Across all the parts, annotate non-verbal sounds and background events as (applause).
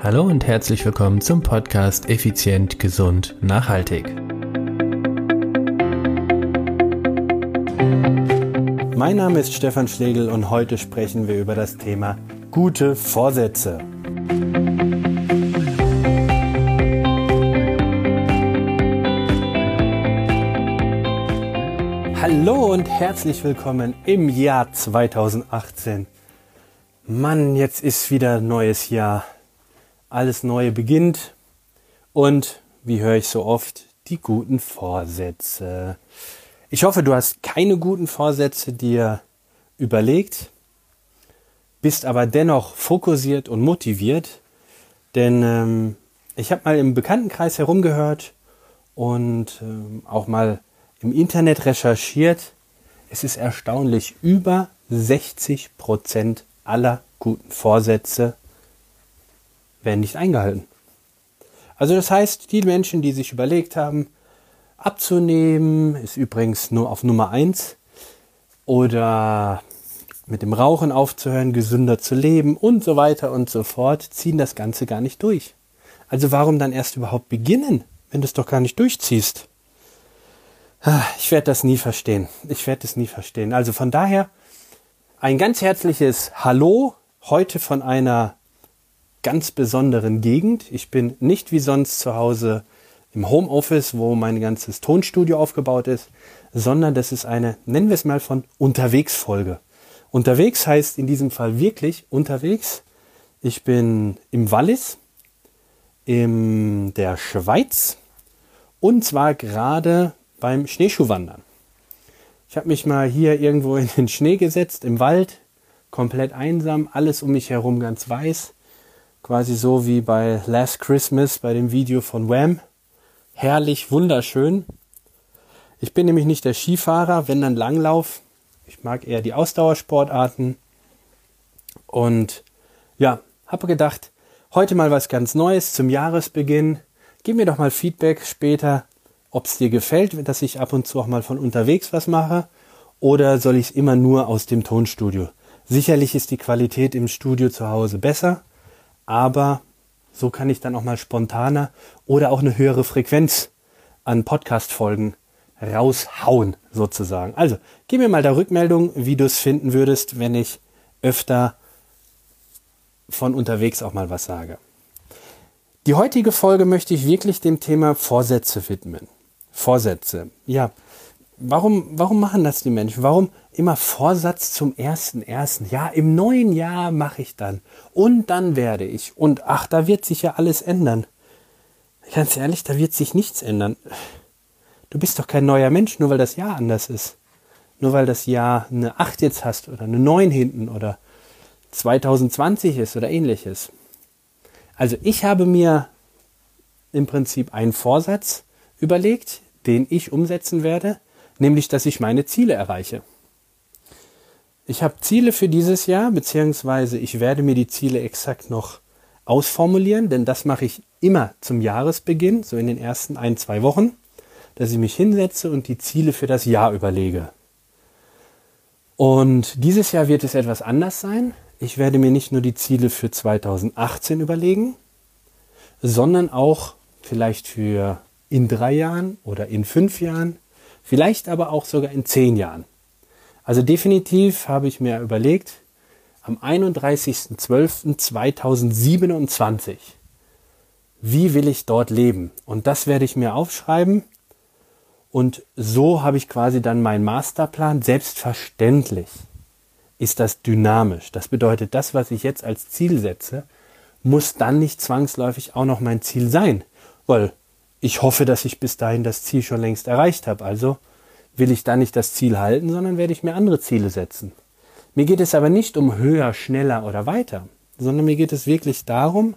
Hallo und herzlich willkommen zum Podcast Effizient, Gesund, Nachhaltig. Mein Name ist Stefan Schlegel und heute sprechen wir über das Thema gute Vorsätze. Hallo und herzlich willkommen im Jahr 2018. Mann, jetzt ist wieder neues Jahr alles Neue beginnt und, wie höre ich so oft, die guten Vorsätze. Ich hoffe, du hast keine guten Vorsätze dir überlegt, bist aber dennoch fokussiert und motiviert, denn ähm, ich habe mal im Bekanntenkreis herumgehört und ähm, auch mal im Internet recherchiert. Es ist erstaunlich, über 60 Prozent aller guten Vorsätze werden nicht eingehalten. Also das heißt, die Menschen, die sich überlegt haben, abzunehmen, ist übrigens nur auf Nummer eins oder mit dem Rauchen aufzuhören, gesünder zu leben und so weiter und so fort, ziehen das Ganze gar nicht durch. Also warum dann erst überhaupt beginnen, wenn du es doch gar nicht durchziehst? Ich werde das nie verstehen. Ich werde es nie verstehen. Also von daher ein ganz herzliches Hallo heute von einer ganz besonderen Gegend. Ich bin nicht wie sonst zu Hause im Homeoffice, wo mein ganzes Tonstudio aufgebaut ist, sondern das ist eine, nennen wir es mal von Unterwegsfolge. Unterwegs heißt in diesem Fall wirklich unterwegs. Ich bin im Wallis, in der Schweiz und zwar gerade beim Schneeschuhwandern. Ich habe mich mal hier irgendwo in den Schnee gesetzt, im Wald, komplett einsam, alles um mich herum ganz weiß Quasi so wie bei Last Christmas bei dem Video von Wham. Herrlich, wunderschön. Ich bin nämlich nicht der Skifahrer, wenn dann Langlauf. Ich mag eher die Ausdauersportarten. Und ja, habe gedacht, heute mal was ganz Neues zum Jahresbeginn. Gib mir doch mal Feedback später, ob es dir gefällt, dass ich ab und zu auch mal von unterwegs was mache. Oder soll ich es immer nur aus dem Tonstudio? Sicherlich ist die Qualität im Studio zu Hause besser aber so kann ich dann auch mal spontaner oder auch eine höhere Frequenz an Podcast-Folgen raushauen, sozusagen. Also, gib mir mal da Rückmeldung, wie du es finden würdest, wenn ich öfter von unterwegs auch mal was sage. Die heutige Folge möchte ich wirklich dem Thema Vorsätze widmen. Vorsätze. Ja, warum, warum machen das die Menschen? Warum immer Vorsatz zum ersten ersten? Ja, im neuen Jahr mache ich dann. Und dann werde ich. Und ach, da wird sich ja alles ändern. Ganz ehrlich, da wird sich nichts ändern. Du bist doch kein neuer Mensch, nur weil das Jahr anders ist. Nur weil das Jahr eine 8 jetzt hast oder eine 9 hinten oder 2020 ist oder ähnliches. Also ich habe mir im Prinzip einen Vorsatz überlegt, den ich umsetzen werde nämlich dass ich meine Ziele erreiche. Ich habe Ziele für dieses Jahr, beziehungsweise ich werde mir die Ziele exakt noch ausformulieren, denn das mache ich immer zum Jahresbeginn, so in den ersten ein, zwei Wochen, dass ich mich hinsetze und die Ziele für das Jahr überlege. Und dieses Jahr wird es etwas anders sein. Ich werde mir nicht nur die Ziele für 2018 überlegen, sondern auch vielleicht für in drei Jahren oder in fünf Jahren Vielleicht aber auch sogar in zehn Jahren. Also definitiv habe ich mir überlegt, am 31.12.2027, wie will ich dort leben? Und das werde ich mir aufschreiben. Und so habe ich quasi dann meinen Masterplan. Selbstverständlich ist das dynamisch. Das bedeutet, das, was ich jetzt als Ziel setze, muss dann nicht zwangsläufig auch noch mein Ziel sein. Weil ich hoffe, dass ich bis dahin das Ziel schon längst erreicht habe. Also will ich da nicht das Ziel halten, sondern werde ich mir andere Ziele setzen. Mir geht es aber nicht um höher, schneller oder weiter, sondern mir geht es wirklich darum,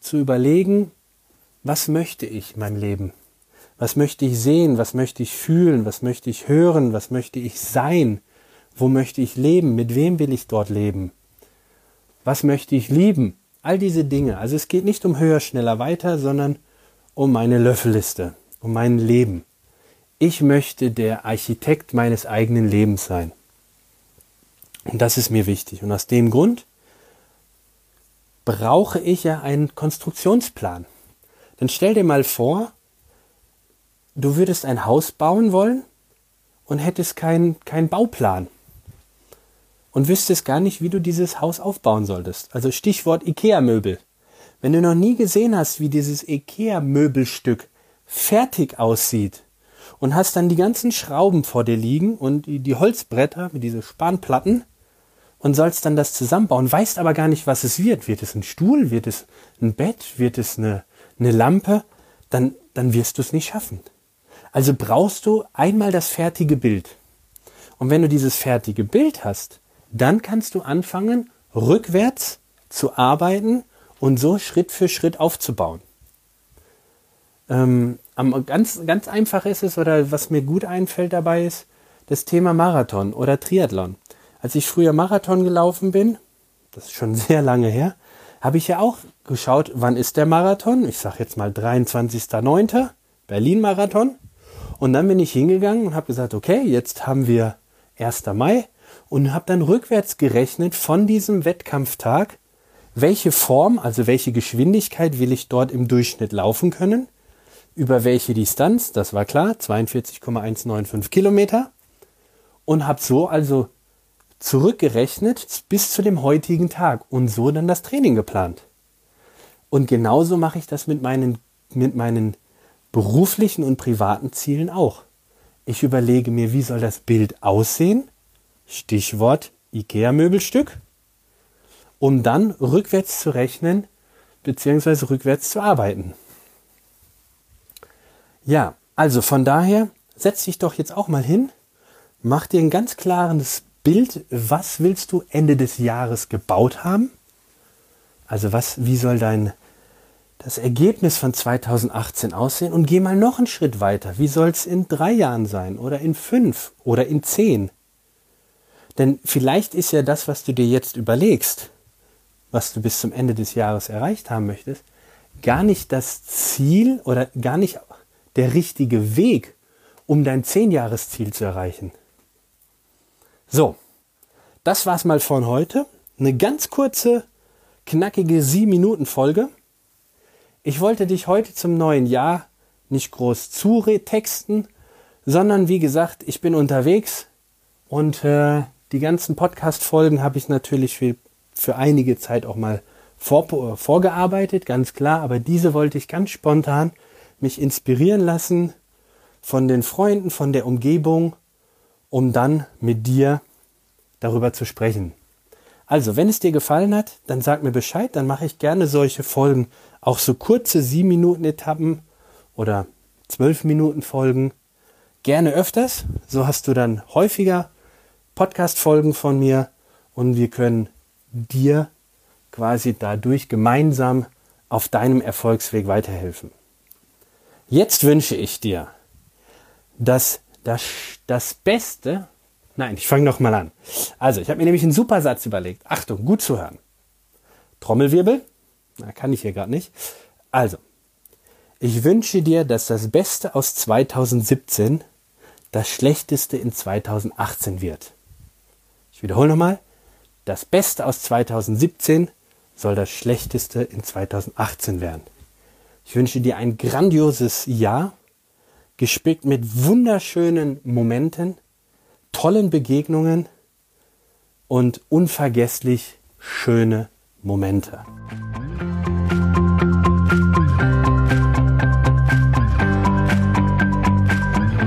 zu überlegen, was möchte ich in meinem Leben? Was möchte ich sehen? Was möchte ich fühlen? Was möchte ich hören? Was möchte ich sein? Wo möchte ich leben? Mit wem will ich dort leben? Was möchte ich lieben? All diese Dinge. Also es geht nicht um höher, schneller, weiter, sondern um meine Löffelliste, um mein Leben. Ich möchte der Architekt meines eigenen Lebens sein. Und das ist mir wichtig. Und aus dem Grund brauche ich ja einen Konstruktionsplan. Dann stell dir mal vor, du würdest ein Haus bauen wollen und hättest keinen kein Bauplan und wüsstest gar nicht, wie du dieses Haus aufbauen solltest. Also Stichwort IKEA-Möbel. Wenn du noch nie gesehen hast, wie dieses IKEA-Möbelstück fertig aussieht und hast dann die ganzen Schrauben vor dir liegen und die, die Holzbretter mit diesen Spanplatten und sollst dann das zusammenbauen, weißt aber gar nicht, was es wird. Wird es ein Stuhl? Wird es ein Bett? Wird es eine, eine Lampe? Dann, dann wirst du es nicht schaffen. Also brauchst du einmal das fertige Bild. Und wenn du dieses fertige Bild hast, dann kannst du anfangen, rückwärts zu arbeiten und so Schritt für Schritt aufzubauen. Ähm, ganz, ganz einfach ist es, oder was mir gut einfällt dabei ist, das Thema Marathon oder Triathlon. Als ich früher Marathon gelaufen bin, das ist schon (laughs) sehr lange her, habe ich ja auch geschaut, wann ist der Marathon? Ich sage jetzt mal 23.09. Berlin-Marathon. Und dann bin ich hingegangen und habe gesagt, okay, jetzt haben wir 1. Mai und habe dann rückwärts gerechnet von diesem Wettkampftag, welche Form, also welche Geschwindigkeit will ich dort im Durchschnitt laufen können, über welche Distanz, das war klar, 42,195 Kilometer und habe so also zurückgerechnet bis zu dem heutigen Tag und so dann das Training geplant. Und genauso mache ich das mit meinen, mit meinen beruflichen und privaten Zielen auch. Ich überlege mir, wie soll das Bild aussehen? Stichwort IKEA-Möbelstück. Um dann rückwärts zu rechnen bzw. rückwärts zu arbeiten. Ja, also von daher setz dich doch jetzt auch mal hin, mach dir ein ganz klares Bild, was willst du Ende des Jahres gebaut haben? Also was, wie soll dein das Ergebnis von 2018 aussehen und geh mal noch einen Schritt weiter. Wie soll es in drei Jahren sein oder in fünf oder in zehn? Denn vielleicht ist ja das, was du dir jetzt überlegst, was du bis zum Ende des Jahres erreicht haben möchtest, gar nicht das Ziel oder gar nicht der richtige Weg, um dein Zehnjahresziel zu erreichen. So, das war's mal von heute. Eine ganz kurze, knackige 7-Minuten-Folge. Ich wollte dich heute zum neuen Jahr nicht groß zutexten, sondern wie gesagt, ich bin unterwegs und äh, die ganzen Podcast-Folgen habe ich natürlich für, für einige Zeit auch mal vor, vorgearbeitet, ganz klar, aber diese wollte ich ganz spontan mich inspirieren lassen von den Freunden, von der Umgebung, um dann mit dir darüber zu sprechen. Also, wenn es dir gefallen hat, dann sag mir Bescheid, dann mache ich gerne solche Folgen, auch so kurze 7 Minuten Etappen oder 12 Minuten Folgen, gerne öfters. So hast du dann häufiger Podcast Folgen von mir und wir können dir quasi dadurch gemeinsam auf deinem Erfolgsweg weiterhelfen. Jetzt wünsche ich dir, dass das, das Beste Nein, ich fange nochmal an. Also, ich habe mir nämlich einen super Satz überlegt. Achtung, gut zu hören. Trommelwirbel. Na, kann ich hier gerade nicht. Also, ich wünsche dir, dass das Beste aus 2017 das Schlechteste in 2018 wird. Ich wiederhole nochmal. Das Beste aus 2017 soll das Schlechteste in 2018 werden. Ich wünsche dir ein grandioses Jahr, gespickt mit wunderschönen Momenten, tollen Begegnungen und unvergesslich schöne Momente.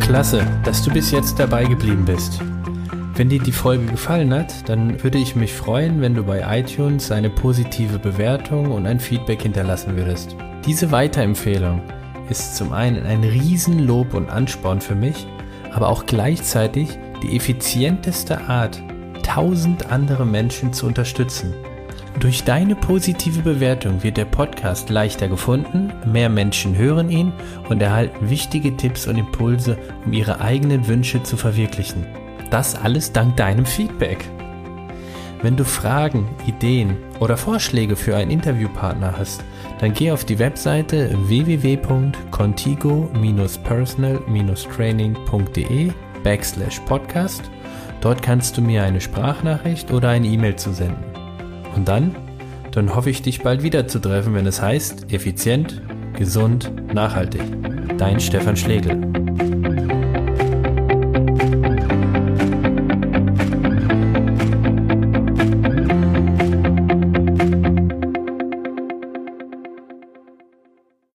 Klasse, dass du bis jetzt dabei geblieben bist. Wenn dir die Folge gefallen hat, dann würde ich mich freuen, wenn du bei iTunes eine positive Bewertung und ein Feedback hinterlassen würdest. Diese Weiterempfehlung ist zum einen ein Riesenlob und Ansporn für mich, aber auch gleichzeitig die effizienteste Art, tausend andere Menschen zu unterstützen. Durch deine positive Bewertung wird der Podcast leichter gefunden, mehr Menschen hören ihn und erhalten wichtige Tipps und Impulse, um ihre eigenen Wünsche zu verwirklichen. Das alles dank deinem Feedback. Wenn du Fragen, Ideen oder Vorschläge für einen Interviewpartner hast, dann geh auf die Webseite www.contigo-personal-training.de backslash podcast. Dort kannst du mir eine Sprachnachricht oder eine E-Mail zusenden. Und dann dann hoffe ich, dich bald wieder zu treffen, wenn es heißt, effizient, gesund, nachhaltig. Dein Stefan Schlegel.